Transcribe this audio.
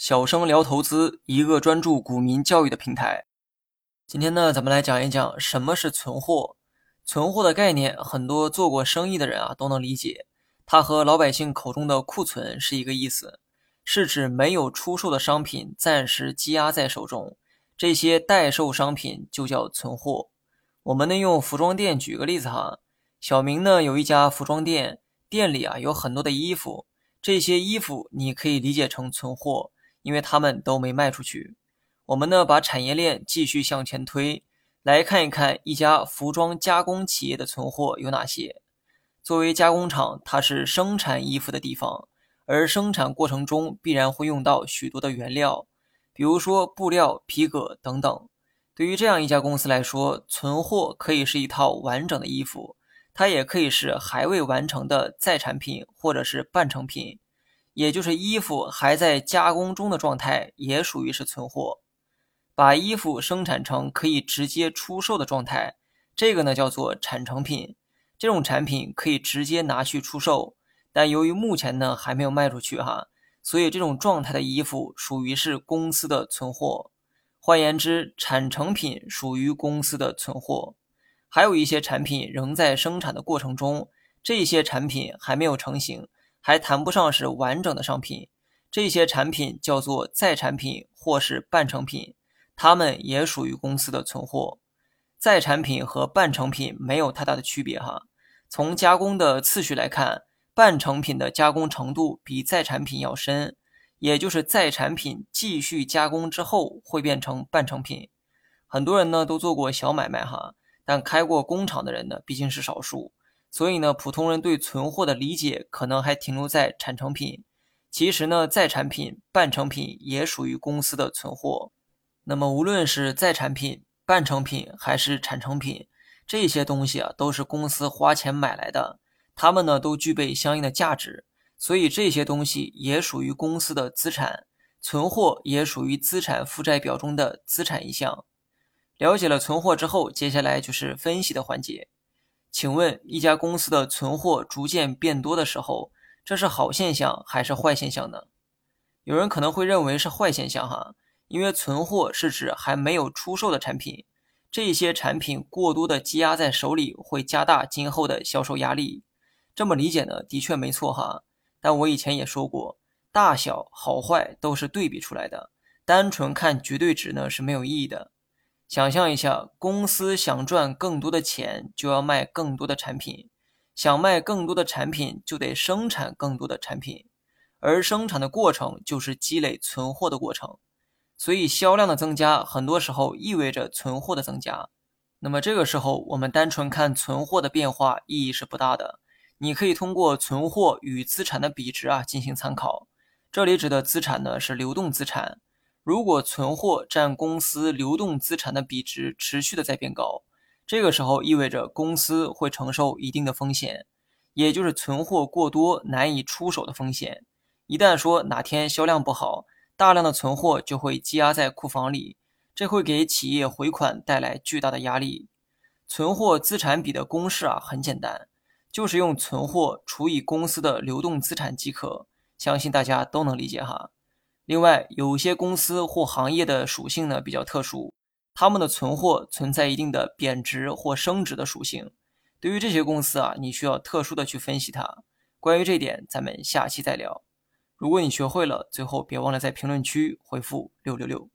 小生聊投资，一个专注股民教育的平台。今天呢，咱们来讲一讲什么是存货。存货的概念，很多做过生意的人啊都能理解。它和老百姓口中的库存是一个意思，是指没有出售的商品暂时积压在手中，这些待售商品就叫存货。我们呢用服装店举个例子哈，小明呢有一家服装店，店里啊有很多的衣服，这些衣服你可以理解成存货。因为他们都没卖出去，我们呢把产业链继续向前推，来看一看一家服装加工企业的存货有哪些。作为加工厂，它是生产衣服的地方，而生产过程中必然会用到许多的原料，比如说布料、皮革等等。对于这样一家公司来说，存货可以是一套完整的衣服，它也可以是还未完成的在产品或者是半成品。也就是衣服还在加工中的状态，也属于是存货。把衣服生产成可以直接出售的状态，这个呢叫做产成品。这种产品可以直接拿去出售，但由于目前呢还没有卖出去哈，所以这种状态的衣服属于是公司的存货。换言之，产成品属于公司的存货。还有一些产品仍在生产的过程中，这些产品还没有成型。还谈不上是完整的商品，这些产品叫做在产品或是半成品，它们也属于公司的存货。在产品和半成品没有太大的区别哈。从加工的次序来看，半成品的加工程度比在产品要深，也就是在产品继续加工之后会变成半成品。很多人呢都做过小买卖哈，但开过工厂的人呢毕竟是少数。所以呢，普通人对存货的理解可能还停留在产成品。其实呢，在产品、半成品也属于公司的存货。那么，无论是在产品、半成品还是产成品，这些东西啊，都是公司花钱买来的，它们呢都具备相应的价值，所以这些东西也属于公司的资产。存货也属于资产负债表中的资产一项。了解了存货之后，接下来就是分析的环节。请问，一家公司的存货逐渐变多的时候，这是好现象还是坏现象呢？有人可能会认为是坏现象哈，因为存货是指还没有出售的产品，这些产品过多的积压在手里会加大今后的销售压力。这么理解呢，的确没错哈。但我以前也说过，大小好坏都是对比出来的，单纯看绝对值呢是没有意义的。想象一下，公司想赚更多的钱，就要卖更多的产品；想卖更多的产品，就得生产更多的产品。而生产的过程就是积累存货的过程，所以销量的增加，很多时候意味着存货的增加。那么这个时候，我们单纯看存货的变化意义是不大的。你可以通过存货与资产的比值啊进行参考。这里指的资产呢，是流动资产。如果存货占公司流动资产的比值持续的在变高，这个时候意味着公司会承受一定的风险，也就是存货过多难以出手的风险。一旦说哪天销量不好，大量的存货就会积压在库房里，这会给企业回款带来巨大的压力。存货资产比的公式啊很简单，就是用存货除以公司的流动资产即可，相信大家都能理解哈。另外，有些公司或行业的属性呢比较特殊，他们的存货存在一定的贬值或升值的属性。对于这些公司啊，你需要特殊的去分析它。关于这点，咱们下期再聊。如果你学会了，最后别忘了在评论区回复六六六。